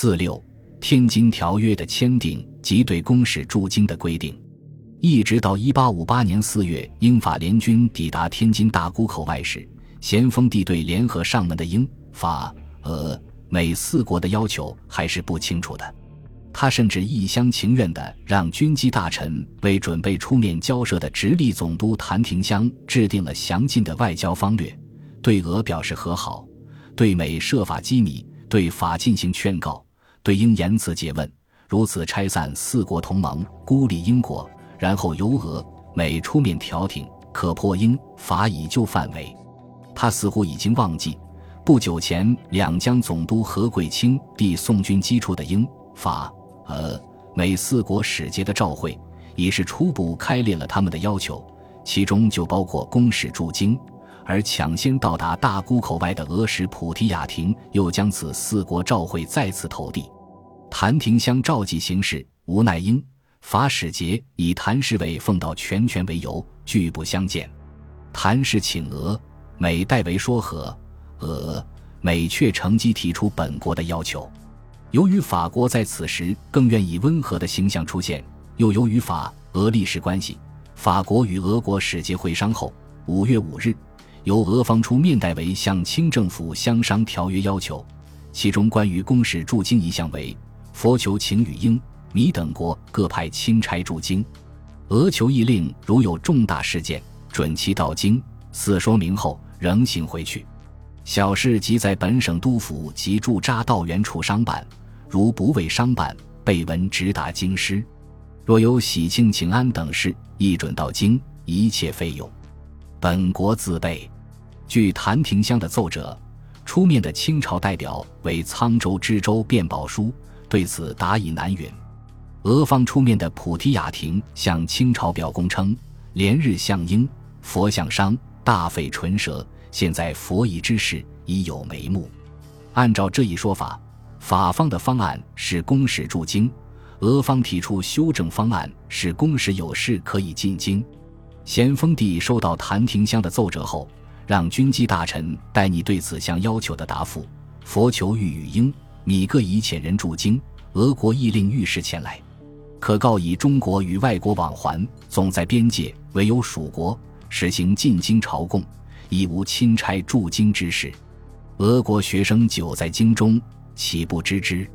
四六，天津条约的签订及对公使驻京的规定，一直到一八五八年四月，英法联军抵达天津大沽口外时，咸丰帝对联合上门的英法俄美四国的要求还是不清楚的。他甚至一厢情愿地让军机大臣为准备出面交涉的直隶总督谭廷香制定了详尽的外交方略，对俄表示和好，对美设法机密，对法进行劝告，对英言辞诘问，如此拆散四国同盟，孤立英国，然后由俄美出面调停，可破英法以旧范围。他似乎已经忘记，不久前两江总督何桂清递宋军机出的英法。呃，美四国使节的召会，已是初步开列了他们的要求，其中就包括公使驻京，而抢先到达大沽口外的俄使普提亚廷又将此四国召会再次投递。谭廷香召集行事，无奈英法使节以谭氏伟奉到全权为由，拒不相见。谭氏请俄美代为说和，俄美却乘机提出本国的要求。由于法国在此时更愿以温和的形象出现，又由于法俄历史关系，法国与俄国使节会商后，五月五日，由俄方出面代为向清政府相商条约要求，其中关于公使驻京一项为：佛求请与英、米等国各派钦差驻京，俄求议令如有重大事件，准其到京，四说明后仍行回去。小事即在本省督府及驻扎道员处商办，如不为商办，备文直达京师。若有喜庆请安等事，亦准到京，一切费用，本国自备。据谭廷香的奏折，出面的清朝代表为沧州知州卞宝书，对此答以难允。俄方出面的普提雅廷向清朝表功称：连日向英，佛向商，大费唇舌。现在佛仪之事已有眉目，按照这一说法，法方的方案是公使驻京，俄方提出修正方案是公使有事可以进京。咸丰帝收到谭廷香的奏折后，让军机大臣代你对此项要求的答复。佛求欲与英、米各以遣人驻京，俄国亦令御史前来，可告以中国与外国往还总在边界，唯有蜀国实行进京朝贡。亦无钦差驻京之事，俄国学生久在京中，岂不知之？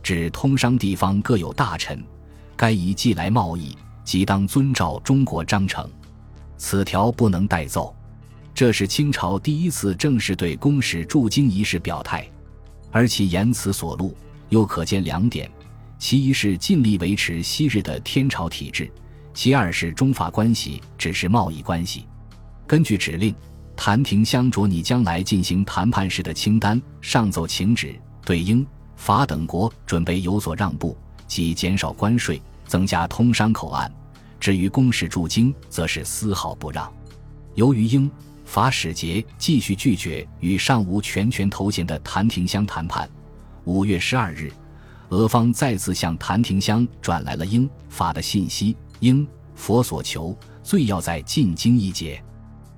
指通商地方各有大臣，该宜寄来贸易，即当遵照中国章程。此条不能代奏。这是清朝第一次正式对公使驻京一事表态，而其言辞所录，又可见两点：其一是尽力维持昔日的天朝体制；其二是中法关系只是贸易关系。根据指令。谭廷相着拟将来进行谈判时的清单，上奏请旨，对英法等国准备有所让步，即减少关税，增加通商口岸；至于公使驻京，则是丝毫不让。由于英法使节继续拒绝与尚无全权头衔的谭廷香谈判，五月十二日，俄方再次向谭廷香转来了英法的信息：英佛所求，最要在进京一节。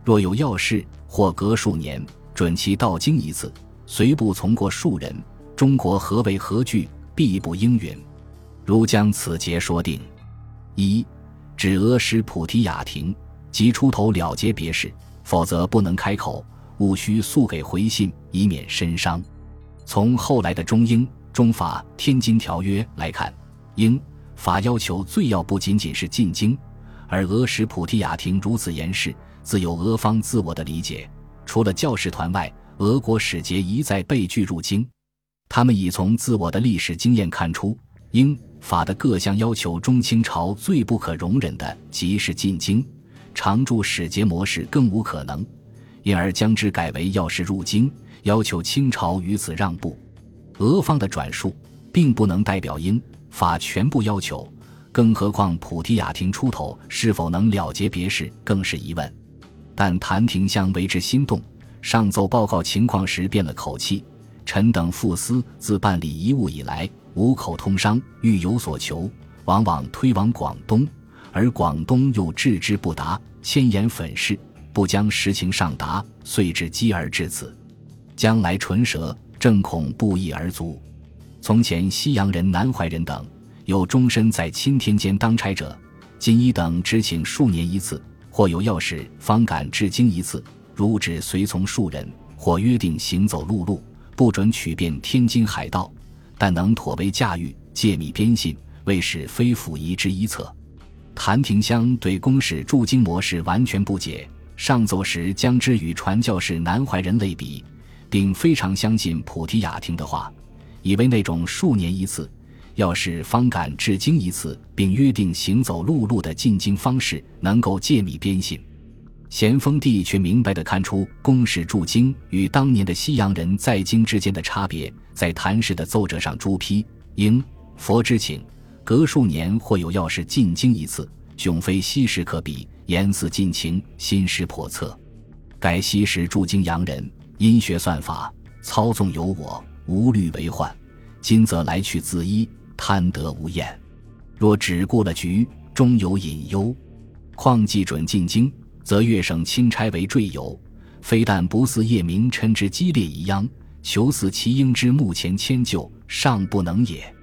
若有要事，或隔数年准其到京一次，随部从过数人。中国何为何惧，必不应允。如将此节说定，一指俄使普提雅廷即出头了结别事，否则不能开口，务须速给回信，以免身伤。从后来的中英、中法《天津条约》来看，英法要求最要不仅仅是进京，而俄使普提雅廷如此严实。自有俄方自我的理解，除了教士团外，俄国使节一再被拒入京。他们已从自我的历史经验看出，英法的各项要求中，清朝最不可容忍的即是进京，常驻使节模式更无可能，因而将之改为要事入京，要求清朝于此让步。俄方的转述并不能代表英法全部要求，更何况普提雅廷出头是否能了结别事，更是疑问。但谭廷香为之心动，上奏报告情况时变了口气。臣等副司自办理遗物以来，五口通商，欲有所求，往往推往广东，而广东又置之不答，千言粉饰，不将实情上达，遂至积而至此。将来唇舌，正恐不一而足。从前西洋人、南怀仁等有终身在钦天监当差者，锦衣等只请数年一次，或有要事方敢至京一次。如只随从数人，或约定行走陆路，不准取遍天津海道，但能妥为驾驭，借密边信，为使非府仪之一策。谭廷香对公使驻京模式完全不解，上奏时将之与传教士南怀仁类比，并非常相信普提雅听的话，以为那种数年一次，要是方敢至京一次，并约定行走陆路的进京方式，能够借密边信。咸丰帝却明白地看出公使驻京与当年的西洋人在京之间的差别，在谭氏的奏折上朱批：应佛之请，隔数年或有要事进京一次，迥非昔时可比。言似尽情，心识叵测。改昔时驻京洋人，因学算法，操纵有我，无虑为患；今则来去自依，贪得无厌。若只顾了局，终有隐忧。况既准进京。则越省钦差为赘友，非但不似叶明琛之激烈一央，求似其应之目前迁就，尚不能也。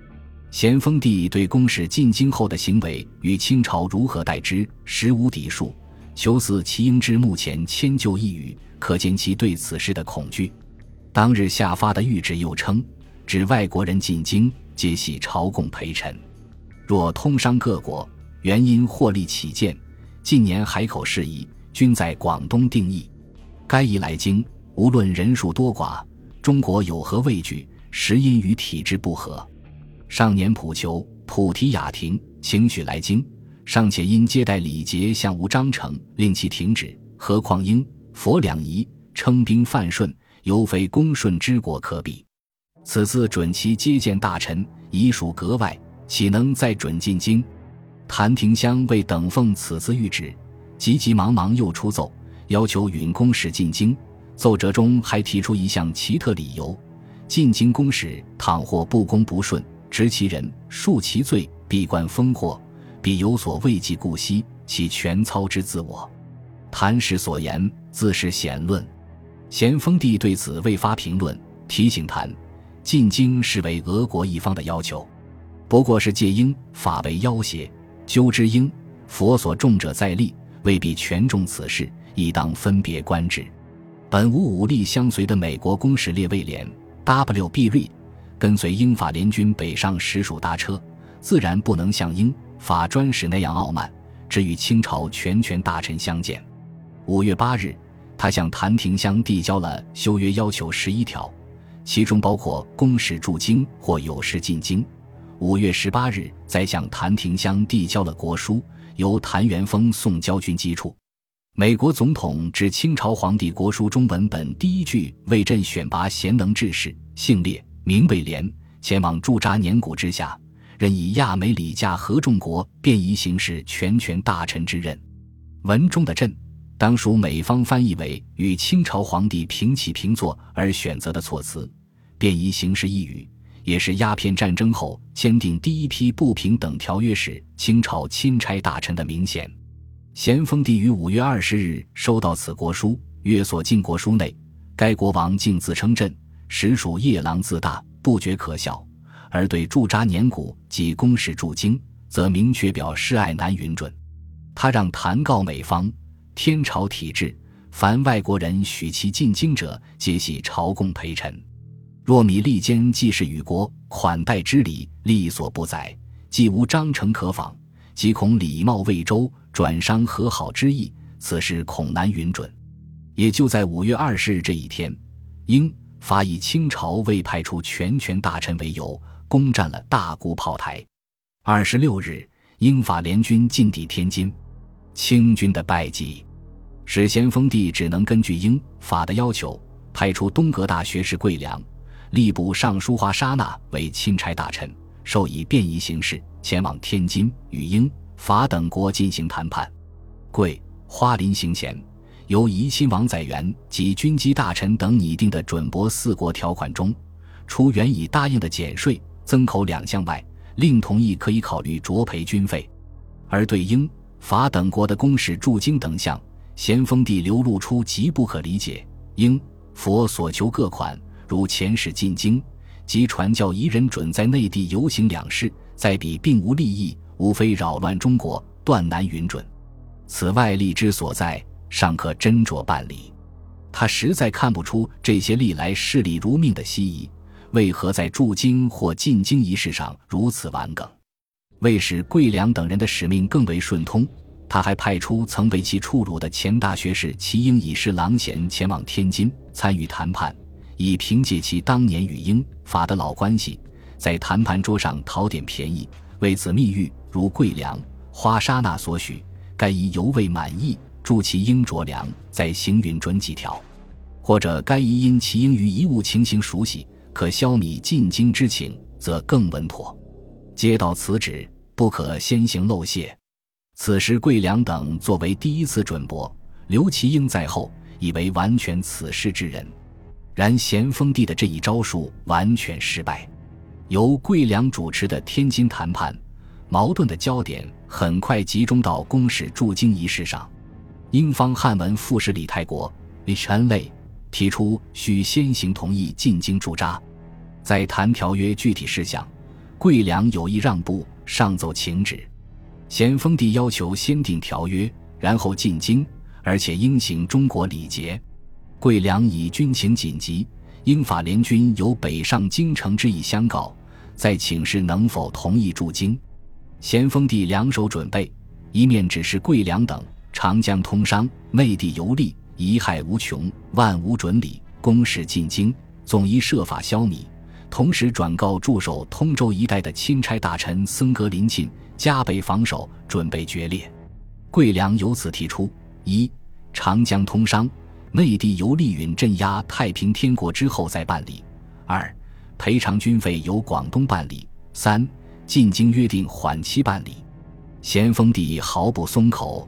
咸丰帝对公使进京后的行为与清朝如何待之，实无抵数。求似其应之目前迁就一语，可见其对此事的恐惧。当日下发的谕旨又称，指外国人进京，皆系朝贡陪臣。若通商各国，原因获利起见。近年海口事宜均在广东定义，该一来京，无论人数多寡，中国有何畏惧，实因与体制不合。上年普求普提雅廷请许来京，尚且因接待礼节向无章程，令其停止。何况英佛两仪称兵犯顺，犹非恭顺之国可比。此次准其接见大臣，已属格外，岂能再准进京？谭廷香为等奉此次谕旨，急急忙忙又出奏，要求允公使进京。奏折中还提出一项奇特理由：进京公使倘或不公不顺，执其人，恕其罪，闭关封祸，必有所畏忌故息，其全操之自我。谭氏所言自是显论。咸丰帝对此未发评论，提醒谭：进京是为俄国一方的要求，不过是借英法为要挟。究之应佛所重者在利，未必全重此事，亦当分别观之。本无武力相随的美国公使列位连 W.B. 瑞跟随英法联军北上实属搭车，自然不能像英法专使那样傲慢，只与清朝全权大臣相见。五月八日，他向谭廷香递交了修约要求十一条，其中包括公使驻京或有事进京。五月十八日，再向谭廷香递交了国书，由谭元丰送交军机处。美国总统致清朝皇帝国书中文本第一句为朕选拔贤能志士，姓列，名为廉，前往驻扎年谷之下，任以亚美里加合众国便宜行事全权大臣之任。文中的朕，当属美方翻译为与清朝皇帝平起平坐而选择的措辞，便宜行事一语。也是鸦片战争后签订第一批不平等条约时，清朝钦差大臣的明显。咸丰帝于五月二十日收到此国书，阅所进国书内，该国王竟自称朕，实属夜郎自大，不觉可笑。而对驻扎年谷及公使驻京，则明确表示爱难允准。他让谭告美方：天朝体制，凡外国人许其进京者，皆系朝贡陪臣。若米利坚既是与国款待之礼，力所不载，既无章程可仿，即恐礼貌未周，转伤和好之意，此事恐难允准。也就在五月二十日这一天，英法以清朝未派出全权大臣为由，攻占了大沽炮台。二十六日，英法联军进抵天津，清军的败绩，使咸丰帝只能根据英法的要求，派出东阁大学士桂良。吏部尚书华沙那为钦差大臣，授以便宜行事，前往天津与英法等国进行谈判。桂花临行前，由怡亲王载元及军机大臣等拟定的准驳四国条款中，除原已答应的减税增口两项外，另同意可以考虑酌赔军费。而对英法等国的公使驻京等项，咸丰帝流露出极不可理解。英佛所求各款。如遣使进京，即传教夷人准在内地游行两事，在彼并无利益，无非扰乱中国，断难允准。此外利之所在，尚可斟酌办理。他实在看不出这些历来视礼如命的西夷，为何在驻京或进京仪式上如此顽梗。为使桂良等人的使命更为顺通，他还派出曾为其出鲁的前大学士齐英以侍郎衔前往天津参与谈判，以凭借其当年与英法的老关系，在谈判桌上讨点便宜。为此密谕如桂良、花沙那所许，该宜尤为满意，助其英着凉，再行云准几条；或者该宜因其英于一物情形熟悉，可消弭进京之情，则更稳妥。接到此旨，不可先行漏泄。此时桂良等作为第一次准驳，刘其英在后，以为完全此事之人。然咸丰帝的这一招数完全失败。由桂良主持的天津谈判，矛盾的焦点很快集中到公使驻京仪式上。英方汉文副使李泰国 （Lich a n l y 提出需先行同意进京驻扎，在谈条约具体事项。桂良有意让步，上奏请旨。咸丰帝要求先订条约，然后进京，而且应行中国礼节。桂良以军情紧急，英法联军有北上京城之意相告，再请示能否同意驻京。咸丰帝两手准备，一面指示桂良等长江通商，内地游历，贻害无穷，万无准理，公使进京，总宜设法消弭。同时转告驻守通州一带的钦差大臣僧格林沁，加倍防守，准备决裂。桂良由此提出：一、长江通商，内地由利允镇压太平天国之后再办理；二、赔偿军费由广东办理；三、进京约定缓期办理。咸丰帝毫不松口，